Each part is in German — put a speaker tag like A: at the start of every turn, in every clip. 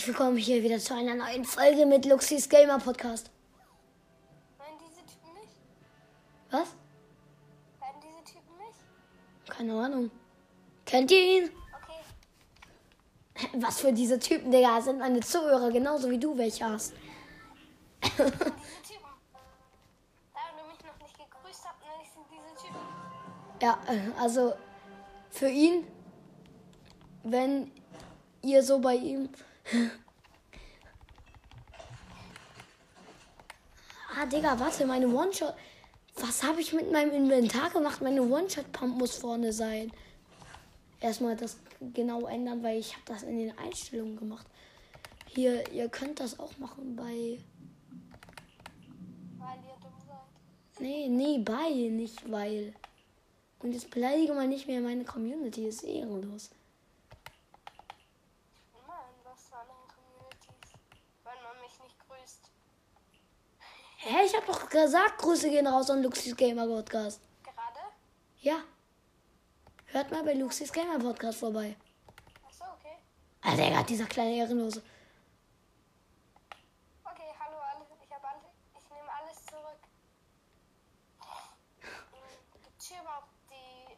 A: herzlich willkommen hier wieder zu einer neuen Folge mit Luxis Gamer Podcast.
B: Nein, diese Typen nicht?
A: Was?
B: Werden diese Typen nicht?
A: Keine Ahnung. Kennt ihr ihn?
B: Okay.
A: Was für diese Typen, Digga, sind meine Zuhörer, genauso wie du welche hast.
B: Diese Typen. Da du mich noch nicht gegrüßt habt, nenne ich sind diese Typen.
A: Ja, äh, also für ihn, wenn ihr so bei ihm. Ah, Digga, warte, meine One-Shot. Was habe ich mit meinem Inventar gemacht? Meine One-Shot-Pump muss vorne sein. Erstmal das genau ändern, weil ich habe das in den Einstellungen gemacht. Hier, ihr könnt das auch machen bei.
B: Weil ihr dumm seid.
A: Nee, nee, bei, nicht weil. Und jetzt beleidige mal nicht mehr meine Community, ist ehrenlos.
B: Immerhin was für andere Communities. Wenn man mich nicht grüßt.
A: Hä, ich hab doch gesagt, Grüße gehen raus an Luxis Gamer Podcast.
B: Gerade?
A: Ja. Hört mal bei Luxis Gamer Podcast vorbei.
B: Achso, okay.
A: Alter, Digga, dieser kleine Ehrenlose.
B: Okay, hallo alle. Ich habe alle. Ich nehme alles zurück. Gibt's hier überhaupt die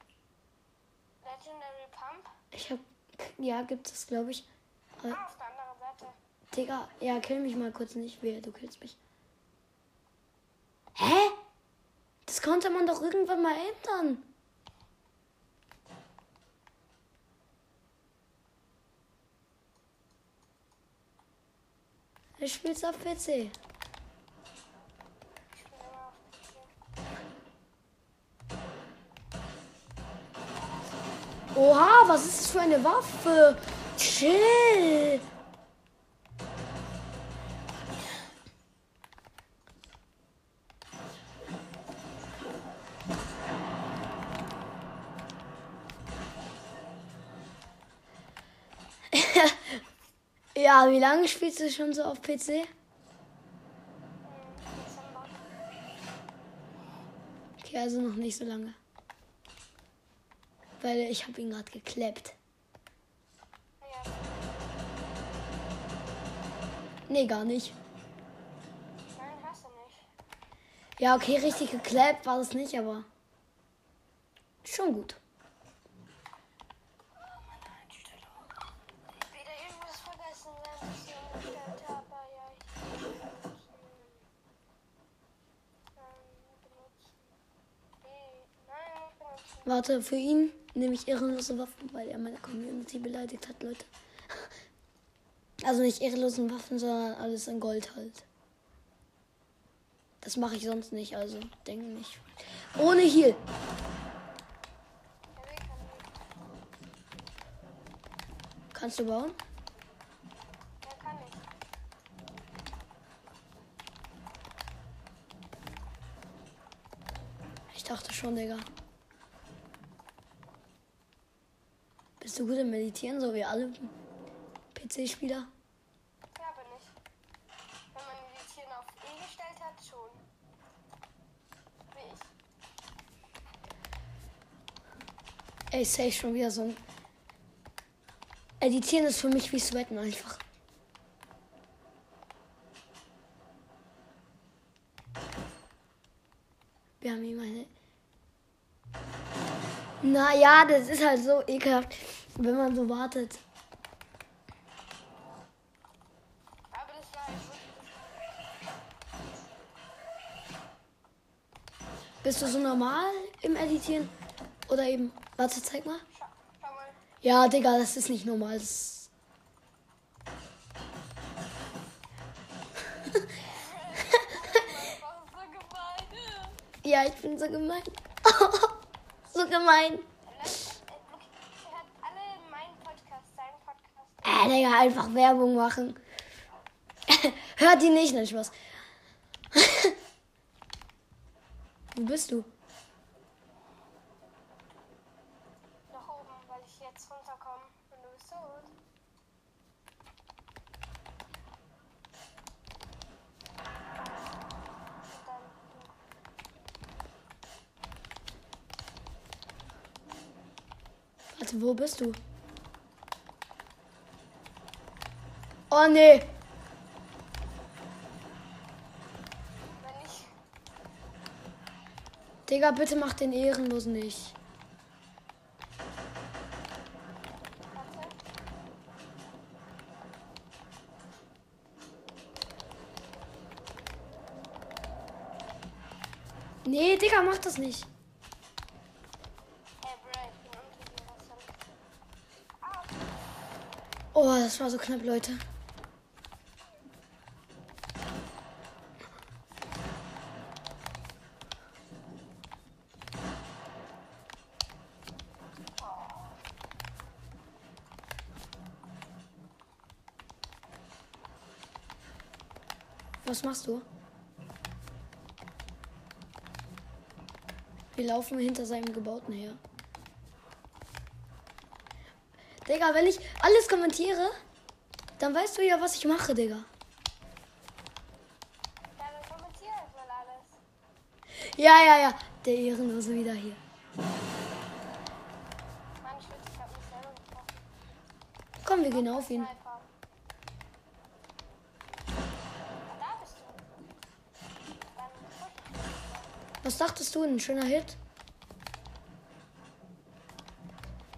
B: Legendary Pump?
A: Ich hab. Ja, gibt es, glaube ich.
B: Ah, auf der anderen Seite.
A: Digga, ja, kill mich mal kurz nicht. Wehe, du killst mich. Hä? Das konnte man doch irgendwann mal ändern. Ich spiel's auf PC. Oha, was ist das für eine Waffe? Chill. Ja, wie lange spielst du schon so auf PC? Okay, also noch nicht so lange. Weil ich habe ihn gerade gekleppt. Nee, gar nicht.
B: nein, hast du nicht.
A: Ja, okay, richtig gekleppt war es nicht, aber schon gut.
B: Wieder irgendwas vergessen, während ich sie umgestellt habe. Ja, ich. Ähm, benutzen. Nee, nein, nicht benutzen.
A: Warte, für ihn nehme ich ehrenlose Waffen, weil er meine Community beleidigt hat, Leute. Also nicht ehrenlosen Waffen, sondern alles in Gold halt. Das mache ich sonst nicht, also denke nicht. Ohne Heal. Kannst du bauen?
B: Ja, kann ich.
A: Ich dachte schon, Digga. Bist du gut im Meditieren, so wie alle PC-Spieler?
B: Ja, bin ich. Wenn man die Tiere auf E gestellt hat, schon. Wie ich.
A: Ey, safe schon wieder so ein. Editieren ist für mich wie Sweaten einfach. Wir haben hier meine. Naja, das ist halt so ekelhaft, wenn man so wartet. Bist du so normal im Editieren? Oder eben. Warte, zeig mal. Ja, Digga, das ist nicht normal. Das ja, ich bin so gemein. so gemein.
B: Er hat alle meinen Podcast, seinen Podcast.
A: Äh, Digga, einfach Werbung machen. Hört die nicht, nein, Spaß. Wo bist du?
B: Nach oben, weil ich jetzt runterkomme. Und du bist tot. Und dann.
A: Warte, wo bist du? Oh nee. Digga, bitte mach den ehrenlos nicht. Nee, Digga, mach das nicht. Oh, das war so knapp, Leute. Was machst du? Wir laufen hinter seinem Gebauten her. Digga, wenn ich alles kommentiere, dann weißt du ja, was ich mache, Digga.
B: ja, dann kommentier halt mal alles.
A: Ja, ja, ja. Der Ehrenlose wieder hier.
B: Mann, ich ich.
A: Komm, wir gehen auf ihn.
B: Sniper. Da bist du. Dann push ich.
A: Was dachtest du? Ein schöner Hit?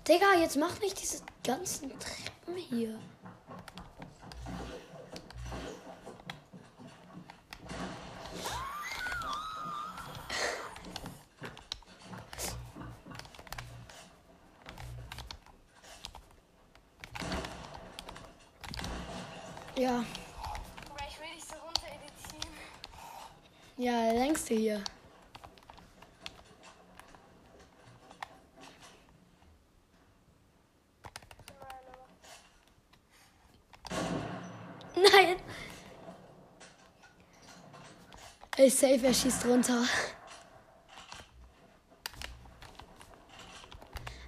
A: Digga, jetzt mach nicht diese ganzen Treppen hier. Ja,
B: Bro, ich will dich so runter editieren.
A: ja, der längste hier. Nein. Ey, safe, er schießt runter.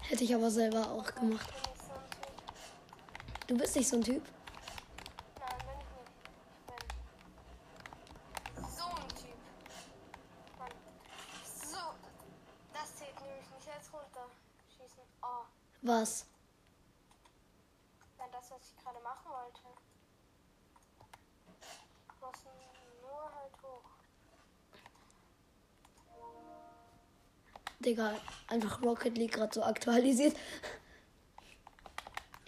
A: Hätte ich aber selber auch gemacht. Du bist nicht so ein Typ.
B: Nein, bin ich nicht. Ich bin so ein Typ. Mann. So. Das zählt nämlich nicht als runterschießen. Oh.
A: Was?
B: Nein, das, was ich gerade machen wollte. Muss nur halt hoch.
A: Digga, einfach Rocket League gerade so aktualisiert.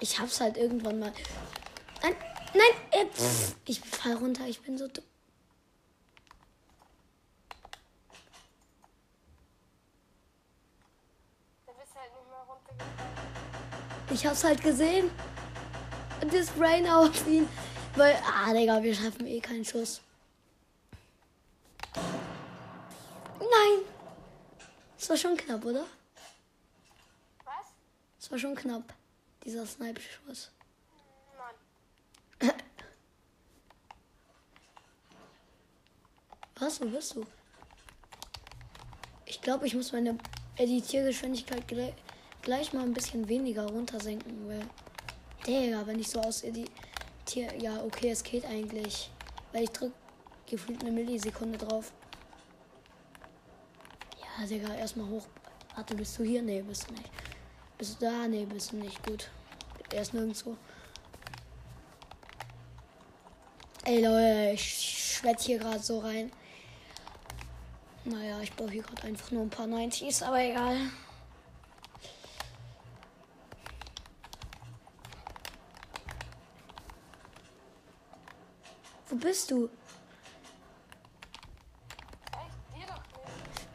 A: Ich hab's halt irgendwann mal. Nein, nein, äh, pff, ich fall runter, ich bin so dumm.
B: Halt.
A: Ich hab's halt gesehen. Und das Brain auf ihn. Weil, ah, Digga, wir schaffen eh keinen Schuss. Nein! Das war schon knapp, oder?
B: Was?
A: Das war schon knapp, dieser Snipe-Schuss.
B: Nein.
A: Was? Wo bist du? Ich glaube, ich muss meine Editiergeschwindigkeit gleich, gleich mal ein bisschen weniger runtersenken, weil. Digga, wenn ich so aus editiere. Ja, okay, es geht eigentlich. Weil ich drück gefühlt eine Millisekunde drauf. Ja, Digga, erstmal hoch. Warte, bist du hier? Nee, bist du nicht. Bist du da? Nee, bist du nicht. Gut. Er ist nirgendwo. Ey, Leute, ich schwätze hier gerade so rein. Naja, ich brauche hier gerade einfach nur ein paar 90s, aber egal. Wo bist du?
B: Echt? Dir doch nicht.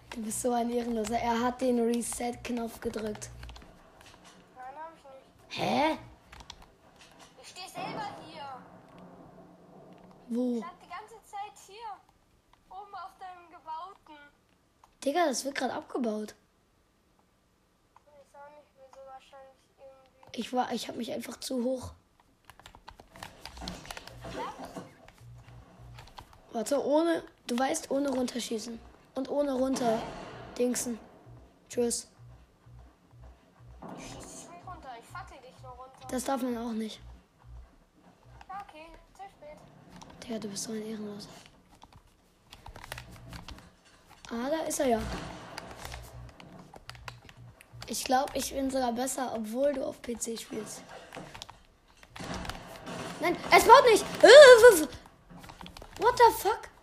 A: Du bist so ein Ehrenloser. Er hat den Reset-Knopf gedrückt.
B: Nein, hab ich nicht.
A: Hä?
B: Ich stehe selber hier.
A: Wo?
B: Ich stand die ganze Zeit hier. Oben auf deinem Gebauten.
A: Digga, das wird gerade abgebaut.
B: Ich auch nicht, wieso wahrscheinlich irgendwie.
A: Ich war, ich habe mich einfach zu hoch. Warte, ohne, du weißt, ohne runterschießen. Und ohne runter dingsen. Tschüss.
B: Ich schieß dich nicht runter. Ich fackel dich nur runter.
A: Das darf man auch nicht.
B: Ja, okay. Zu spät.
A: Digga, du bist so ein Ehrenloser. Ah, da ist er ja. Ich glaube, ich bin sogar besser, obwohl du auf PC spielst. Nein, es baut nicht. What the fuck?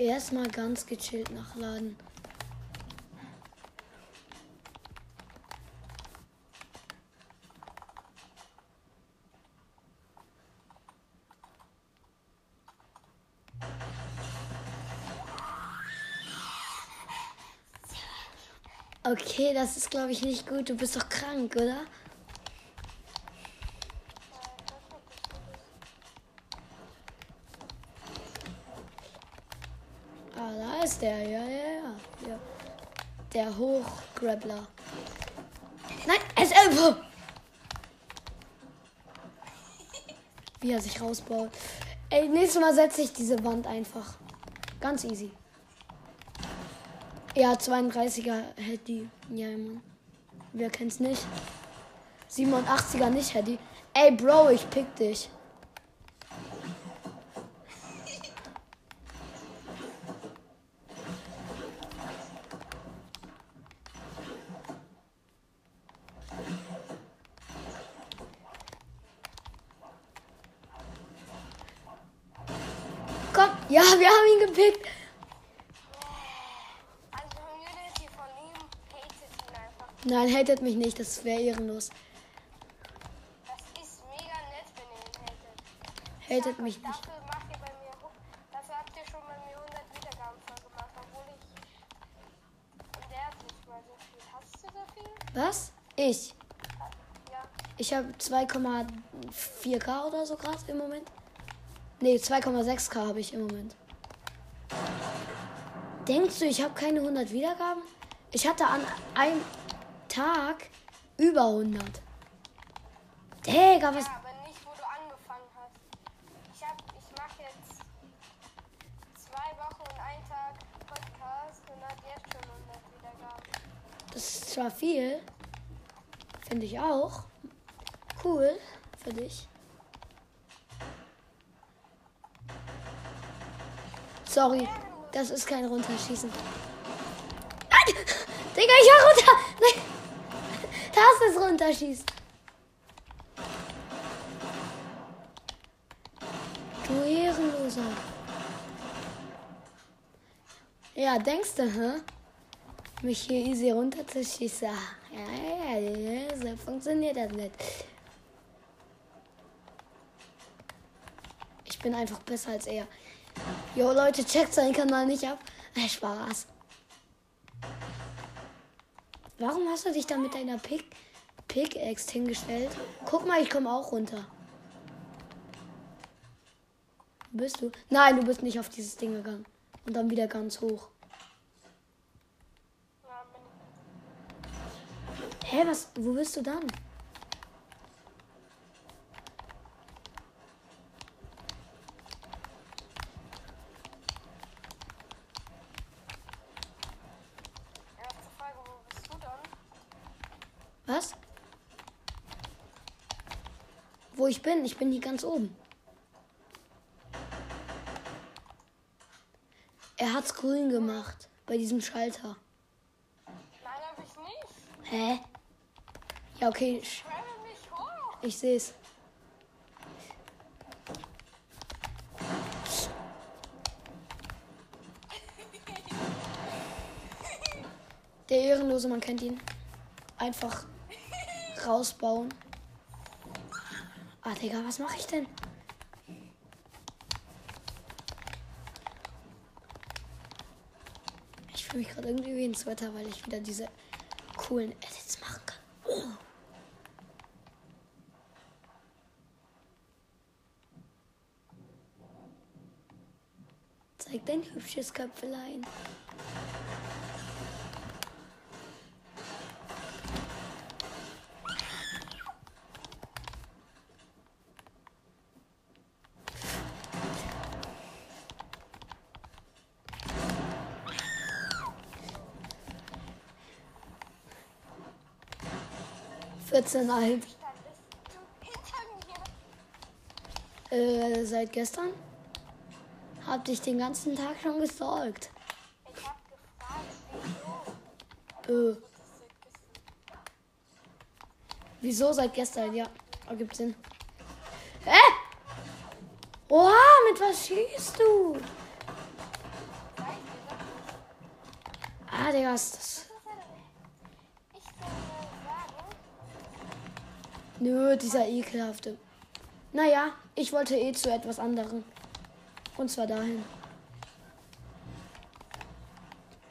A: Erstmal ganz gechillt nachladen. Okay, das ist glaube ich nicht gut. Du bist doch krank, oder? Der. Ja, ja, ja. ja. Der Hochgrabbler. Nein, es ist. Wie er sich rausbaut. Ey, nächstes Mal setze ich diese Wand einfach. Ganz easy. Ja, 32er hätte die. Ja, Mann. Wer kennt's nicht? 87er nicht die. Ey, Bro, ich pick dich. Komm, ja, wir haben ihn gepickt.
B: Also Community von ihm hatet ihn einfach.
A: Nein, hatet mich nicht, das wäre ehrenlos.
B: Das ist mega nett, wenn ihr ihn hatet.
A: Hatet mich nicht.
B: Dafür macht ihr bei mir. Dafür habt ihr schon bei mir 100 Wiedergaben voll gemacht, obwohl ich. Nicht mal so viel. Hast du so viel?
A: Was? Ich.
B: Ja.
A: Ich habe 2,4k oder so gerade im Moment. Nee, 2,6k habe ich im Moment. Denkst du, ich habe keine 100 Wiedergaben? Ich hatte an einem Tag über 100. Digga, was?
B: Ja, aber nicht, wo du angefangen hast. Ich hab, ich mach jetzt zwei Wochen und einen Tag Podcast und hat jetzt schon 100 Wiedergaben.
A: Das ist zwar viel. Finde ich auch. Cool für dich. Sorry, das ist kein Runterschießen. Nein! Digga, ich war runter! Nein! Das ist Runterschießen. Du Ehrenloser. Ja, denkst du, hä? Mich hier easy runterzuschießen. Ja, ja, ja, so funktioniert das nicht. Ich bin einfach besser als er. Jo, Leute, checkt seinen Kanal nicht ab. Äh, Spaß. Warum hast du dich da mit deiner Pick Pickaxe hingestellt? Guck mal, ich komme auch runter. Wo bist du? Nein, du bist nicht auf dieses Ding gegangen. Und dann wieder ganz hoch. Hä, was? Wo bist du dann?
B: Erste Frage, wo bist du dann?
A: Was? Wo ich bin? Ich bin hier ganz oben. Er hat's grün gemacht bei diesem Schalter.
B: Nein, hab ich nicht.
A: Hä? Ja, okay,
B: Travel mich hoch.
A: ich seh's. Der Ehrenlose, man kennt ihn. Einfach rausbauen. Ah, Digga, was mache ich denn? Ich fühle mich gerade irgendwie wie ein Sweater, weil ich wieder diese coolen Edits machen kann. Zeig dein hübsches Köpfelein. Vierzehn alt. Äh, seit gestern? Hab dich den ganzen Tag schon gestalkt.
B: Ich wieso.
A: Äh, Wieso seit gestern? Ja, ergibt Sinn. Hä? Oha, mit was schießt du? Ah, Digga, ist das.
B: Ich würde sagen,
A: Nö, dieser ekelhafte. Naja, ich wollte eh zu etwas anderem. Und zwar dahin.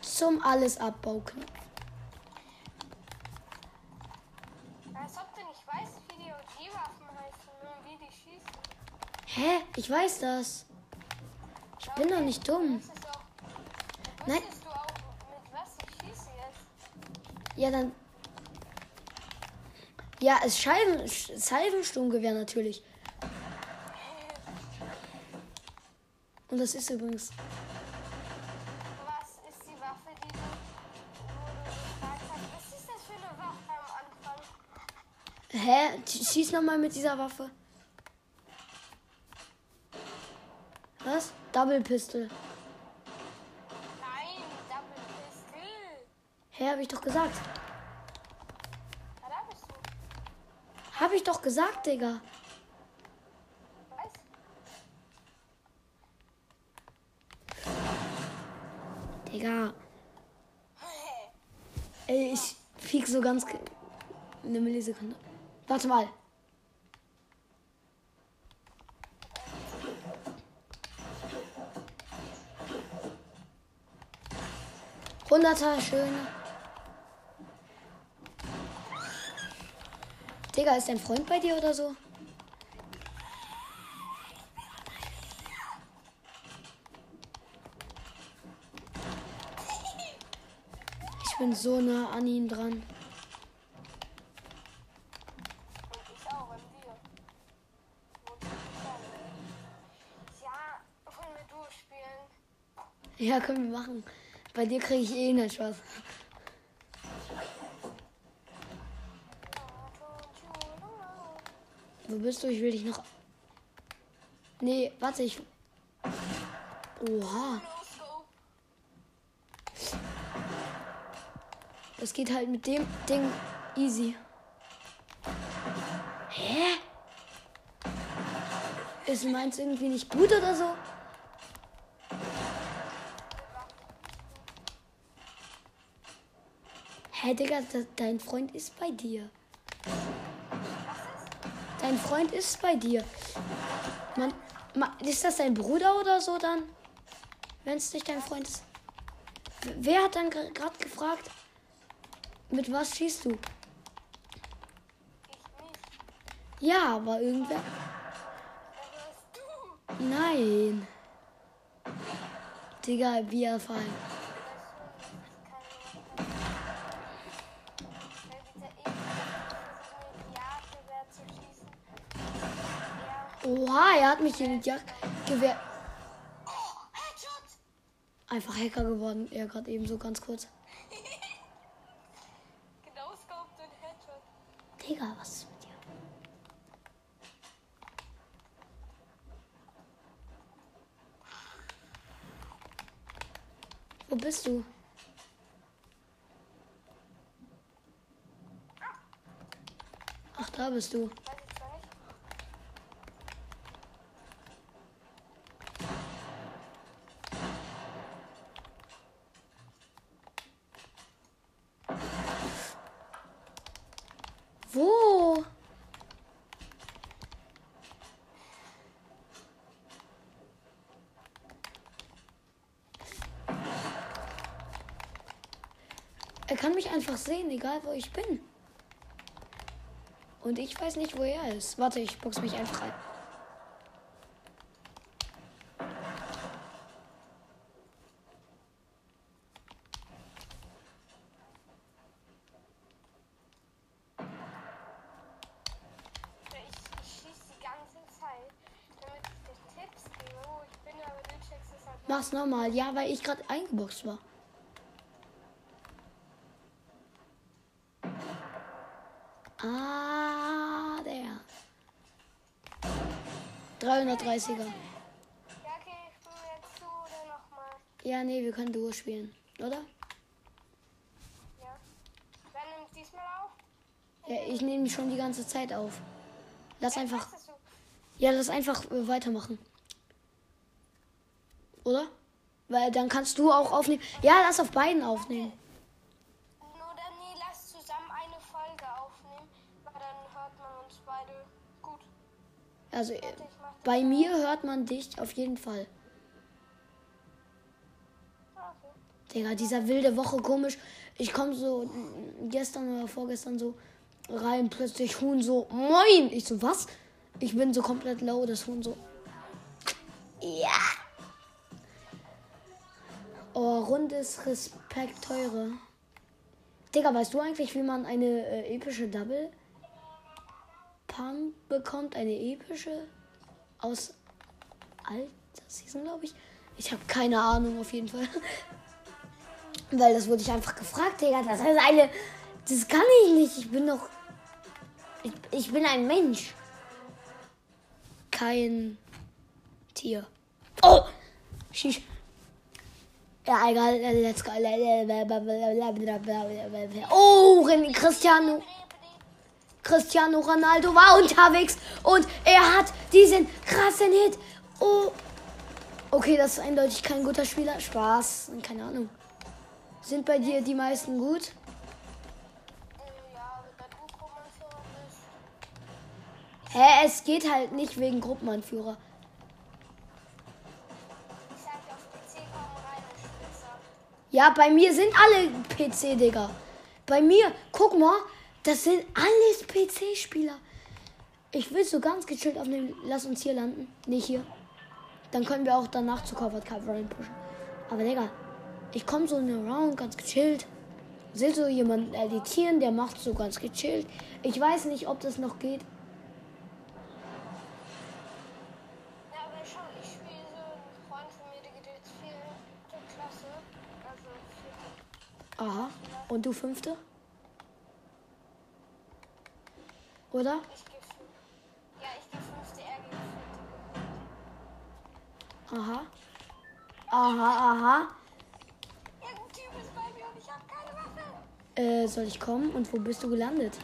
A: Zum Alles-Abbau-Knopf.
B: als ob du nicht weißt, wie die OG-Waffen heißen und wie die schießen.
A: Hä? Ich weiß das. Ich bin doch nicht dumm.
B: Auch,
A: Nein.
B: auch, mit was sie schießen jetzt?
A: Ja, dann. Ja, es Scheiben, Sch- Salvensturmgewehr natürlich. Und das ist übrigens.
B: Was ist die Waffe, die du, hast? Was ist das für eine Waffe am Anfang?
A: Hä? Sch- Schieß nochmal mit dieser Waffe. Was? Double Pistol.
B: Nein, Double Pistol.
A: Hä, hab ich doch gesagt.
B: Ja, da bist du.
A: Hab ich doch gesagt, Digga.
B: Was?
A: Digga. Ey, ich flieg so ganz. Eine Millisekunde. Warte mal. Hunderter, schön. Digga, ist dein Freund bei dir oder so? Ich bin so nah an ihm dran.
B: Ja,
A: können wir machen. Bei dir kriege ich eh nicht was. Wo bist du? Ich will dich noch. Nee, warte, ich. Oha. Das geht halt mit dem Ding easy. Hä? Ist meins irgendwie nicht gut oder so? Hä, Digga, dein Freund ist bei dir. Dein Freund ist bei dir. Man, ma, ist das dein Bruder oder so dann? Wenn es nicht dein Freund ist. Wer hat dann gerade gefragt, mit was schießt du? Ja, aber irgendwer. Nein. Digga, wie erfahren. Oha, er hat mich in die Jagdgewehr.
B: Oh, Headshot!
A: Einfach Hacker geworden. Er gerade eben so ganz kurz.
B: Genau und.
A: Digga, was ist mit dir? Wo bist du? Ach, da bist du.
B: Weiß ich zwar nicht.
A: Wo? Er kann mich einfach sehen, egal wo ich bin. Und ich weiß nicht, wo er ist. Warte, ich box mich einfach ein.
B: Halt
A: Mach's nochmal. Ja, weil ich gerade eingeboxt war. Ah, der. 330er.
B: Ja, okay, ich bin jetzt zu oder nochmal.
A: Ja, nee, wir können Duo spielen, oder?
B: Ja. Wer nimmt diesmal auf?
A: Ja, ich nehme schon die ganze Zeit auf. Lass
B: Ey,
A: einfach. Ja, lass einfach äh, weitermachen. Oder? Weil dann kannst du auch aufnehmen. Ja, lass auf beiden aufnehmen. Also äh, bei mir hört man dich auf jeden Fall. Digga, dieser wilde Woche komisch. Ich komme so gestern oder vorgestern so rein, plötzlich Huhn so, moin! Ich so, was? Ich bin so komplett low, das Huhn so. Ja! Oh, rundes Respekt, teure. Digga, weißt du eigentlich, wie man eine äh, epische Double Pump bekommt? Eine epische aus alter Season, glaube ich. Ich habe keine Ahnung, auf jeden Fall. Weil das wurde ich einfach gefragt, Digga. Das ist eine. Das kann ich nicht. Ich bin doch. Ich, ich bin ein Mensch. Kein Tier. Oh! Shish. Ja, egal. Let's go. Oh, René Cristiano. Cristiano Ronaldo war unterwegs und er hat diesen krassen Hit. Oh. Okay, das ist eindeutig kein guter Spieler. Spaß. Keine Ahnung. Sind bei dir die meisten gut? Hä, es geht halt nicht wegen Gruppenanführer. Ja, bei mir sind alle PC, Digga. Bei mir, guck mal, das sind alles PC-Spieler. Ich will so ganz gechillt aufnehmen. Lass uns hier landen. Nicht hier. Dann können wir auch danach zu Covered Cover pushen. Aber Digga, ich komme so in den Round ganz gechillt. Sehe so jemanden editieren, der macht so ganz gechillt. Ich weiß nicht, ob das noch geht.
B: Ja, aber schau, ich spiele so ein Freund von mir, der geht jetzt vierte Klasse. Also vierte.
A: Aha. Und du fünfte? Oder?
B: Ich gehe. Ja, ich gehe fünfte, er geht.
A: Aha. Aha, aha.
B: Irgendein Typ ist bei mir und ich habe keine Waffe.
A: Äh, soll ich kommen? Und wo bist du gelandet?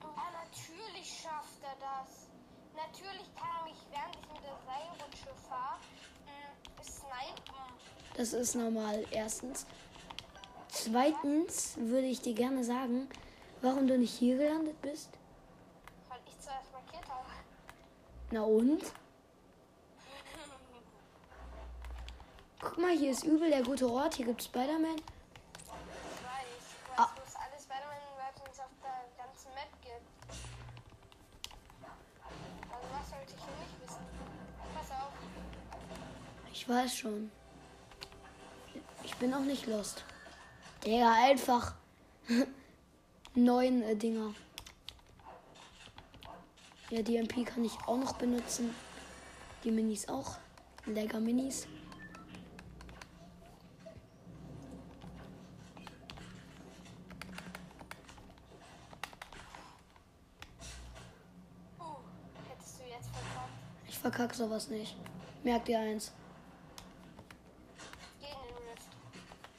B: Ja, natürlich schafft er das. Natürlich kann er mich, während ich mit der Seilrutsche fahre, mh, snipen.
A: Das ist normal, erstens. Zweitens würde ich dir gerne sagen, warum du nicht hier gelandet bist.
B: Weil ich zuerst markiert habe.
A: Na und? Guck mal, hier ist übel der gute Ort. Hier gibt Spider-Man.
B: Ich weiß,
A: Ah.
B: wo es alles Spider-Man-Weapons auf der ganzen Map gibt. Also was sollte ich hier nicht wissen? Pass auf.
A: Ich weiß schon. Ich bin auch nicht lost. Digga, einfach neun äh, Dinger. Ja, die MP kann ich auch noch benutzen. Die Minis auch. Lecker Minis.
B: Verkauft.
A: Ich verkack sowas nicht. Merk dir eins.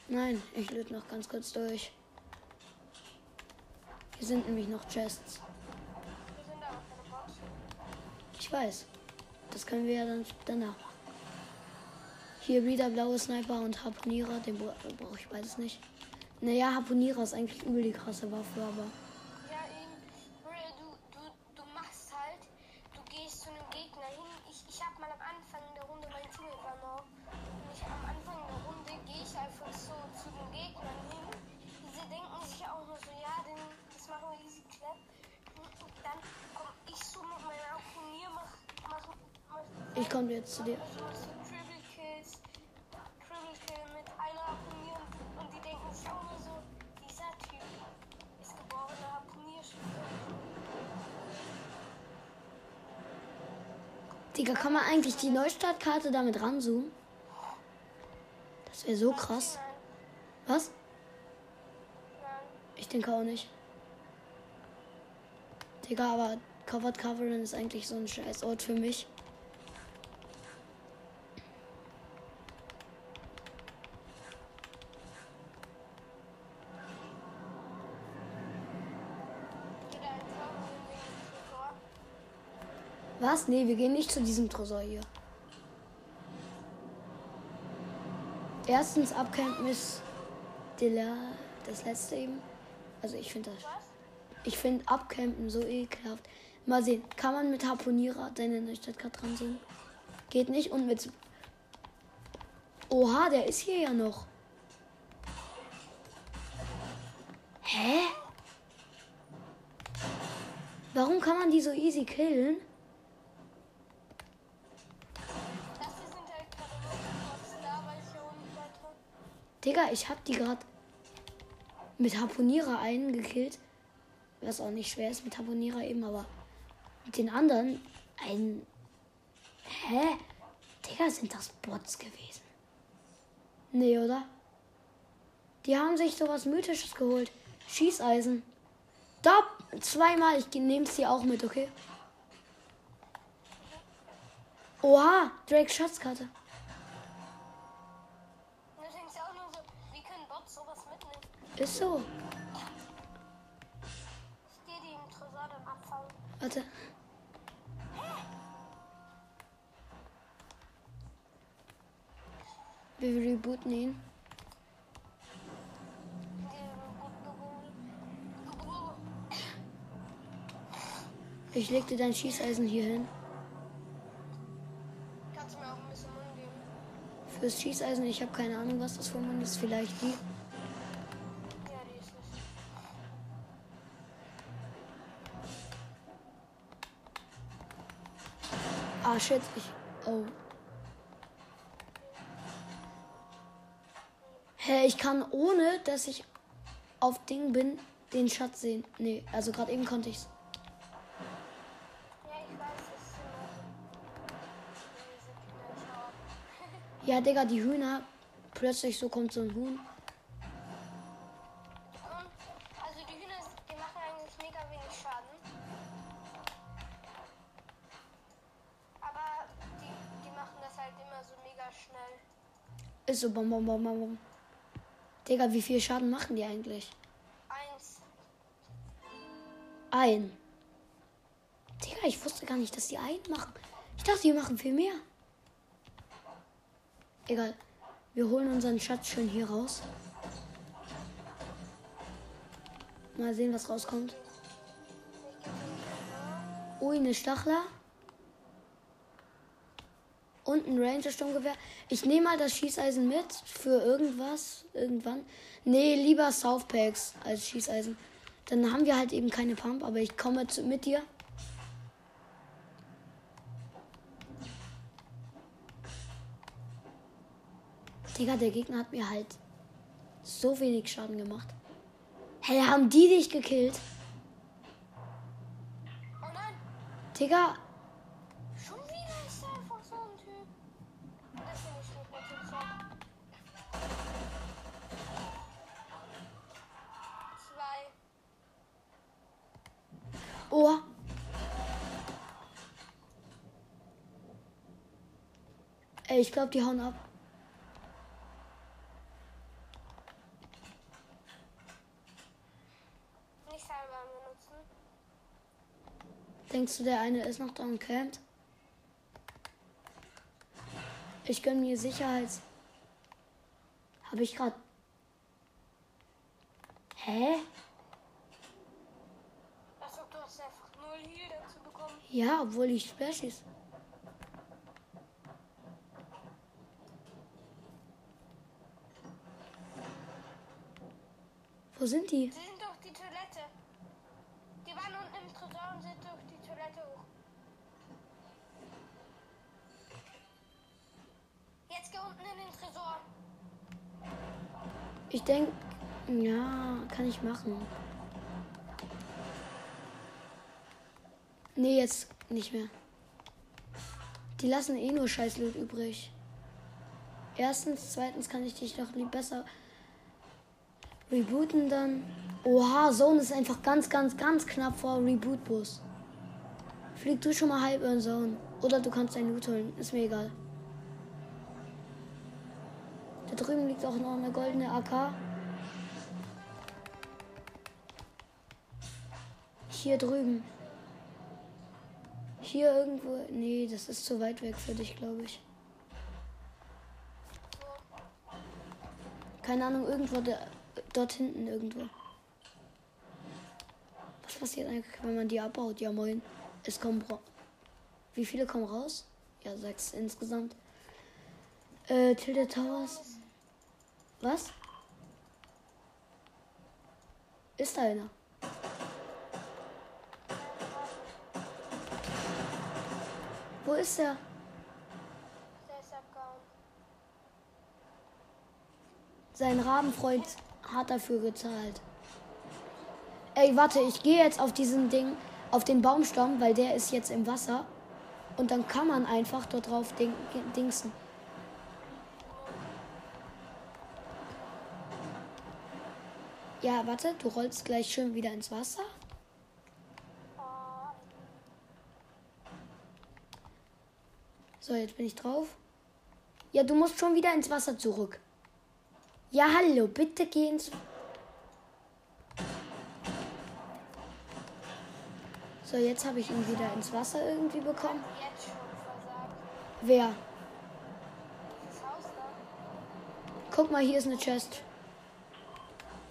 A: Nein, ich löte noch ganz kurz durch. Hier sind nämlich noch Chests. Weiß. Das können wir ja dann danach machen. Hier wieder blaue Sniper und Harpunierer. Den bra- brauche ich beides nicht. Naja, Harpunierer ist eigentlich übel die krasse Waffe, aber.
B: Geborener Harpunierspieler.
A: Digga, kann man eigentlich die Neustartkarte damit ranzoomen? Das wäre so krass. Was? Ich denke auch nicht. Digga, aber Covered Covering ist eigentlich so ein scheiß Ort für mich. Was? Nee, wir gehen nicht zu diesem Tresor hier. Erstens, abcampen ist der, das letzte eben. Also ich finde das. Ich finde abcampen so ekelhaft. Mal sehen, kann man mit Harponierer deine Neustadt gerade dran sehen? Geht nicht und mit. Oha, der ist hier ja noch. Hä? Warum kann man die so easy killen? Digga, ich hab die gerade mit Harponierer einen gekillt. Was auch nicht schwer ist mit Harponierer eben, aber mit den anderen ein. Hä? Digga, sind das Bots gewesen? Nee, oder? Die haben sich sowas Mythisches geholt. Schießeisen. Stopp! Zweimal. Ich nehme es hier auch mit, okay? Oha, Drakes Schatzkarte. Ist so.
B: Ich gehe die im Tresor dann abfangen.
A: Warte. Wir rebooten ihn. Ich leg dir dein Schießeisen hier hin.
B: Kannst du mir auch ein bisschen Mund geben?
A: Fürs Schießeisen, ich habe keine Ahnung, was das für ein ist. Vielleicht die shit. Ich. Oh. Hä, ich kann ohne, dass ich auf Ding bin, den Schatz sehen. Nee, also gerade eben konnte ich's.
B: Ja,
A: Digga, die Hühner. Plötzlich so kommt so ein Huhn. Ist so bom bom bom bom bom. Digga, wie viel Schaden machen die eigentlich?
B: Eins.
A: Ein. Digga, ich wusste gar nicht, dass die einen machen. Ich dachte, die machen viel mehr. Egal. Wir holen unseren Schatz schön hier raus. Mal sehen, was rauskommt. Ui, eine Stachler. Und ein Ranger-Sturmgewehr. Ich nehme mal das Schießeisen mit für irgendwas. Irgendwann. Nee, lieber Southpacks als Schießeisen. Dann haben wir halt eben keine Pump, aber ich komme zu, mit dir. Digga, der Gegner hat mir halt so wenig Schaden gemacht. Hä, haben die dich gekillt?
B: Oh
A: Digga, oh. Ey, ich glaube, die hauen ab.
B: Nicht selber benutzen.
A: Denkst du, der eine ist noch da und campt? Ich gönn mir Sicherheits. Habe ich gerade. Hä?
B: Als ob du hast einfach null Heal dazu bekommen.
A: Ja, obwohl ich Splashies. Wo sind die?
B: Sie sind durch die Toilette. Die waren unten im Tresor und sind durch die Toilette hoch. Jetzt geh unten in den Tresor.
A: Ich denke, ja, kann ich machen. Nee, jetzt nicht mehr. Die lassen eh nur Scheißloot übrig. Erstens, zweitens kann ich dich doch besser rebooten dann. Oha, Zone ist einfach ganz, ganz, ganz knapp vor Reboot-Bus. Flieg du schon mal halb in Zone. Oder du kannst dein Loot holen. Ist mir egal. Da drüben liegt auch noch eine goldene AK. Hier drüben. Hier irgendwo. Nee, das ist zu weit weg für dich, glaube ich. Keine Ahnung, irgendwo da, dort hinten irgendwo. Was passiert eigentlich, wenn man die abbaut? Ja, moin. Es kommen. Wie viele kommen raus? Ja, sechs insgesamt. Äh, Tilde Towers. Was? Ist da einer? Ist er? Sein Rabenfreund hat dafür gezahlt. Ey, warte, ich gehe jetzt auf diesen Ding, auf den Baumstamm, weil der ist jetzt im Wasser. Und dann kann man einfach dort drauf ding, dingsen. Ja, warte, du rollst gleich schön wieder ins Wasser.
B: Oh,
A: So, jetzt bin ich drauf. Ja, du musst schon wieder ins Wasser zurück. Ja, hallo, bitte geh ins. So, jetzt habe ich ihn wieder ins Wasser irgendwie bekommen. Wer? Guck mal, hier ist eine Chest.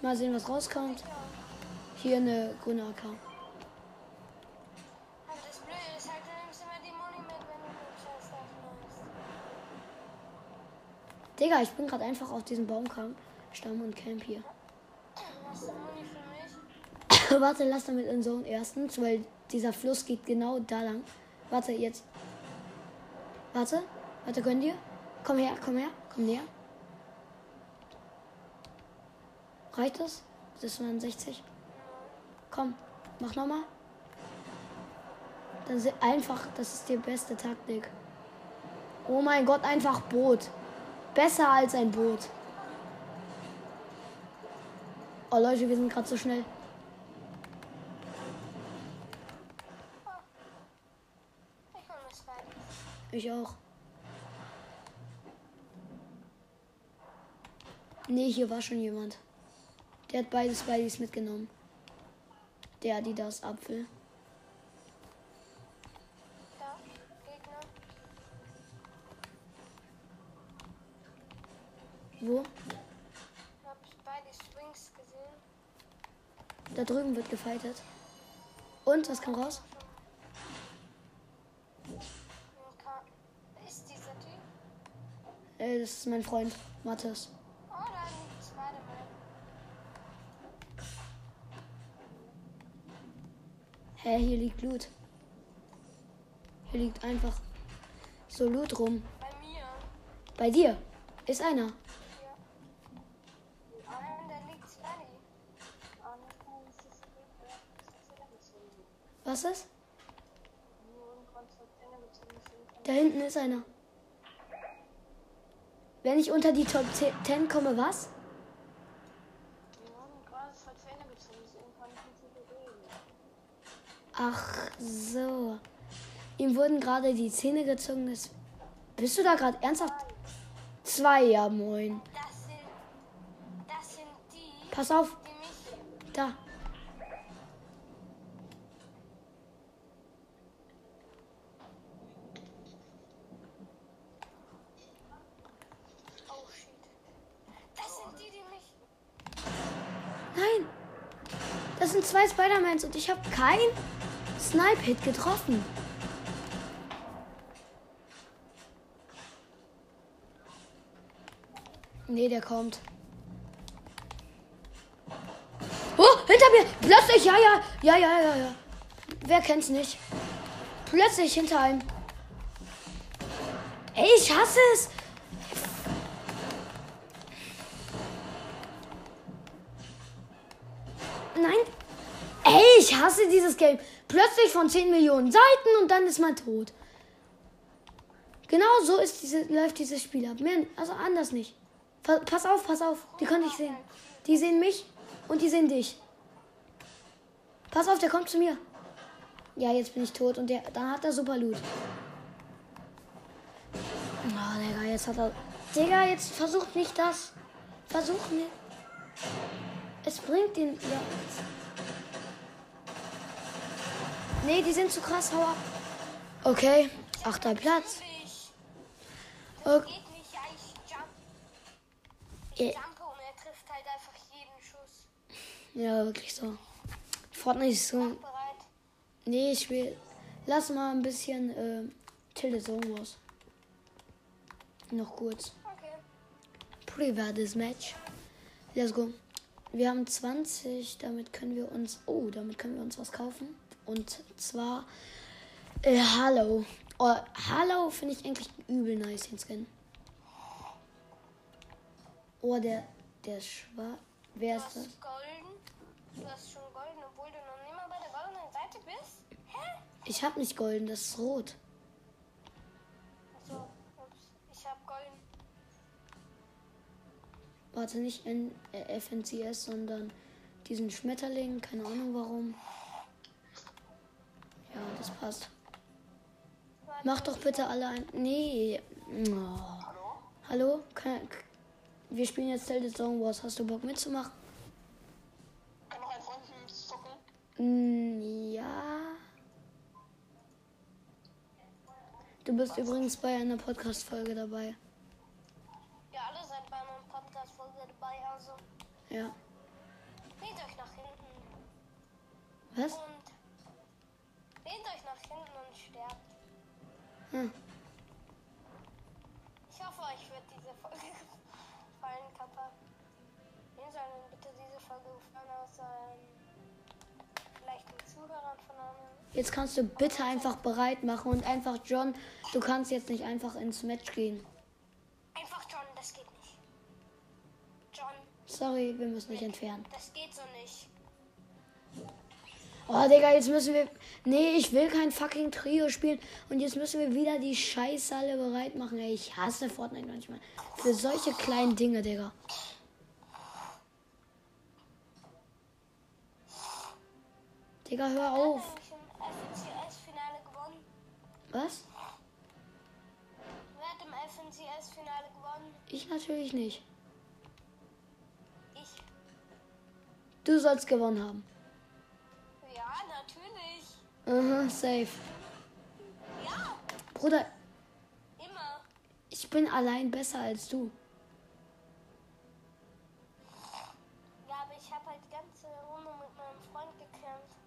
A: Mal sehen, was rauskommt. Hier eine grüne AK.
B: Und das Blöde ist halt, du nimmst immer die Money mit, wenn du den Chest öffnest.
A: Digga, ich bin gerade einfach auf diesem Baumstamm und camp hier. Warte, lass damit in Zone erstens, weil dieser Fluss geht genau da lang. Warte, jetzt. Warte, warte, gönn dir. Komm her, komm her, komm näher. Reicht das? Das waren 60. Komm, mach nochmal. Dann einfach, das ist die beste Taktik. Oh mein Gott, einfach Boot. Besser als ein Boot. Oh Leute, wir sind gerade so schnell.
B: Ich
A: auch. Nee, hier war schon jemand. Der hat beide Spideys mitgenommen. Der Adidas Apfel. Wo?
B: Ich hab Spidey Swings gesehen.
A: Da drüben wird gefightet. Und, was kam raus?
B: Ist dieser Typ?
A: Äh, das ist mein Freund, Mathis.
B: Oh, da liegt Spider-Man.
A: Hä, hier liegt Loot. Hier liegt einfach so Loot rum.
B: Bei mir.
A: Bei dir ist einer.
B: Ja. Ah, und da liegt Spidey.
A: Was ist? Da hinten ist einer. Wenn ich unter die Top 10 komme, was? Ach so. Ihm wurden gerade die Zähne gezogen. Das Bist du da gerade ernsthaft? Zwei, ja moin.
B: Das sind, das sind die,
A: Pass auf,
B: die mich.
A: da. 1 und ich habe keinen Snipe-Hit getroffen. Nee, der kommt. Oh, hinter mir! Plötzlich, ja, ja, ja, ja, ja, ja. Wer kennt's nicht? Plötzlich hinter einem. Ey, ich hasse es! Nein, ich hasse dieses Game. Plötzlich von 10 Millionen Seiten und dann ist man tot. Genau so ist diese, läuft dieses Spiel ab. Mehr, also anders nicht. Pa- Pass auf, pass auf. Die können dich sehen. Die sehen mich und die sehen dich. Pass auf, der kommt zu mir. Ja, jetzt bin ich tot und der, dann hat er super Loot. Oh, Digga, jetzt hat er. Digga, jetzt versucht nicht das. Versuch nicht. Es bringt den. Ja. Nee, die sind zu krass, hau ab. Okay, achter Platz. Okay.
B: Ich und er trifft halt einfach jeden Schuss.
A: Ja, wirklich so. Fortnite ist so. Nee, ich will. Lass mal ein bisschen äh, Tilde Zone Wars. Noch kurz.
B: Okay.
A: Privates Match. Let's go. Wir haben 20, damit können wir uns. Oh, damit können wir uns was kaufen. Und zwar. Äh, Hallo. Oh, Hallo finde ich eigentlich übel nice, den Skin. Oh, der. Der ist schwarz. Wer
B: Du
A: ist das?
B: hast golden. Du hast schon golden, obwohl du noch nicht mal bei der goldenen Seite bist. Hä?
A: Ich hab nicht golden, das ist rot.
B: Achso, ups. Ich hab golden.
A: Warte, nicht N äh, FNCS, sondern diesen Schmetterling. Keine Ahnung warum. Ja, das passt. Mach doch bitte alle ein. Nee. Oh. Hallo? Kann, wir spielen jetzt Zelda Zone Wars. Hast du Bock mitzumachen?
C: Kann noch ein Freund zocken?
A: Mm, ja. Du bist übrigens bei einer Podcast-Folge dabei.
B: Ja, alle seid bei meinem Podcast-Folge dabei, also.
A: Ja.
B: Lehnt euch nach hinten.
A: Was?
B: Und. Lehnt euch nach hinten und sterbt.
A: Hm.
B: Ich hoffe, euch wird diese Folge gefallen, Kappa. Wem soll denn bitte diese Folge gefallen außer ähm, vielleicht den Zuhörern von anderen?
A: Jetzt kannst du bitte einfach bereit machen und einfach John, du kannst jetzt nicht einfach ins Match gehen.
B: Einfach John, das geht nicht. John,
A: Sorry, wir müssen dich entfernen.
B: das geht so nicht.
A: Oh, Digga, jetzt müssen wir. Nee, ich will kein fucking Trio spielen. Und jetzt müssen wir wieder die Scheiße alle bereit machen. Ey, ich hasse Fortnite manchmal. Für solche kleinen Dinge, Digga. Digga, hör auf. Was?
B: Wer hat im FNCS-Finale gewonnen?
A: Ich natürlich nicht.
B: Ich.
A: Du sollst gewonnen haben. Aha, safe.
B: Ja,
A: Bruder,
B: immer.
A: ich bin allein besser als du.
B: Ja, aber ich habe halt die ganze Runde mit meinem Freund gekämpft.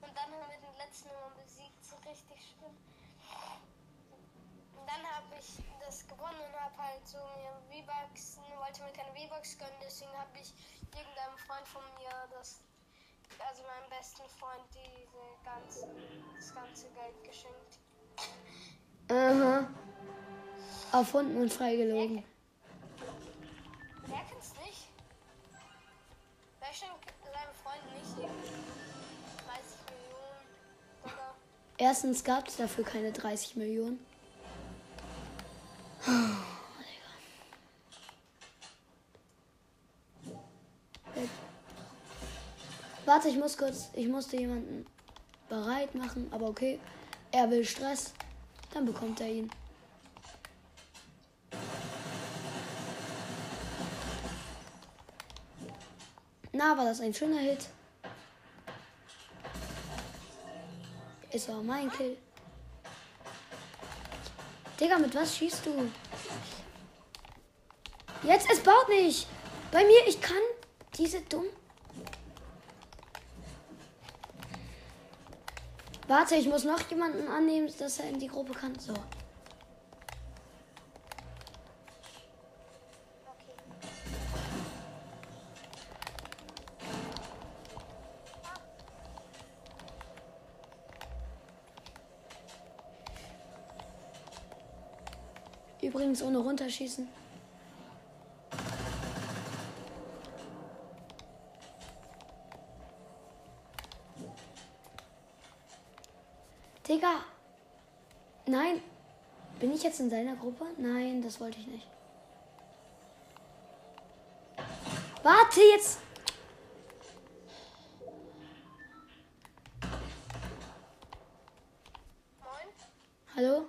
B: Und dann haben wir den letzten immer besiegt, so richtig schlimm. Und dann habe ich das gewonnen und habe halt so mir V-Bucks, wollte mir keine V-Bucks gönnen, deswegen habe ich irgendeinem Freund von mir das, also meinem besten Freund, diese ganze, das ganze Geld geschenkt.
A: Aha. Erfunden und freigelogen.
B: Wer kennt's nicht? Wer schenkt seinem Freund nicht irgendwie 30 Millionen Dollar?
A: Erstens gab es dafür keine 30 Millionen. Warte, ich muss kurz, ich musste jemanden bereit machen, aber okay. Er will Stress, dann bekommt er ihn. Na, war das ein schöner Hit? Ist auch mein Kill. Digga, mit was schießt du? Jetzt, es baut nicht. Bei mir, ich kann diese dumm. Warte, ich muss noch jemanden annehmen, dass er in die Gruppe kann. So. Übrigens ohne runterschießen. Digga. Nein. Bin ich jetzt in seiner Gruppe? Nein, das wollte ich nicht. Warte jetzt.
B: Moin.
A: Hallo?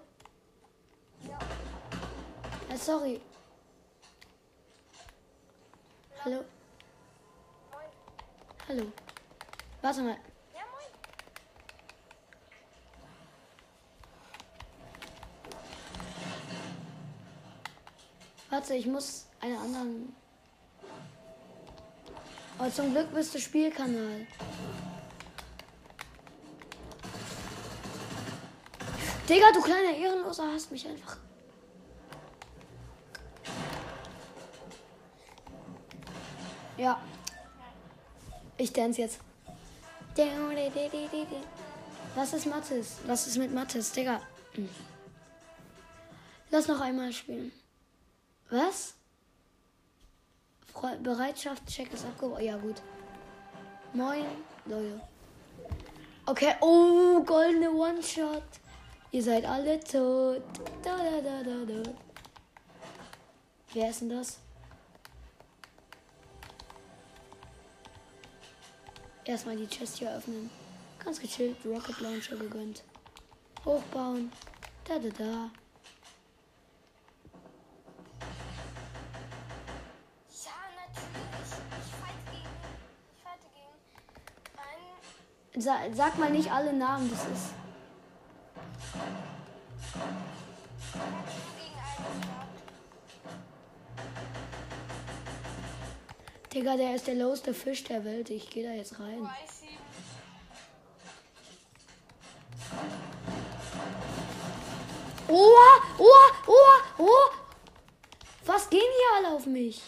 B: Ja.
A: Ja, sorry. Hallo? Hallo. Warte mal. Warte, ich muss einen anderen. Aber zum Glück bist du Spielkanal. Digga, du kleiner Ehrenloser, hast mich einfach. Ja. Ich dance jetzt. Was ist Mathis? Was ist mit Mathis, Digga? Hm. Lass noch einmal spielen. Was? Fre Bereitschaft, check ist abgebaut. Ja, gut. Moin, Leute. Okay, oh, goldene One-Shot. Ihr seid alle tot. Da, da, da, da, da. Wer ist denn das? Erstmal die Chest hier öffnen. Ganz gechillt, Rocket Launcher gegönnt. Hochbauen. Da, da, da. Sa sag mal nicht alle Namen, das ist. Digga, der ist der loweste Fisch der Welt. Ich gehe da jetzt rein. Oha, oha, oha, oha. Was gehen hier alle auf mich?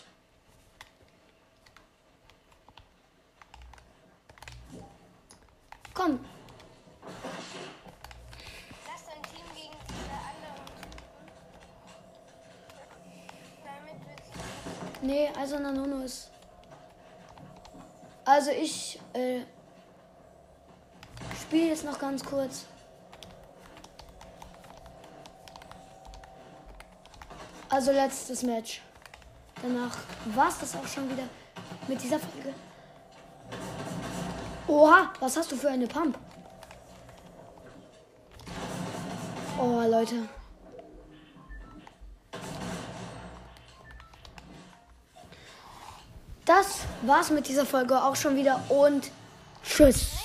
A: Nee, also Nanono ist. Also ich äh, spiele jetzt noch ganz kurz. Also letztes Match. Danach war es das auch schon wieder mit dieser Folge. Oha, was hast du für eine Pump? Oh, Leute. Das war's mit dieser Folge auch schon wieder und tschüss.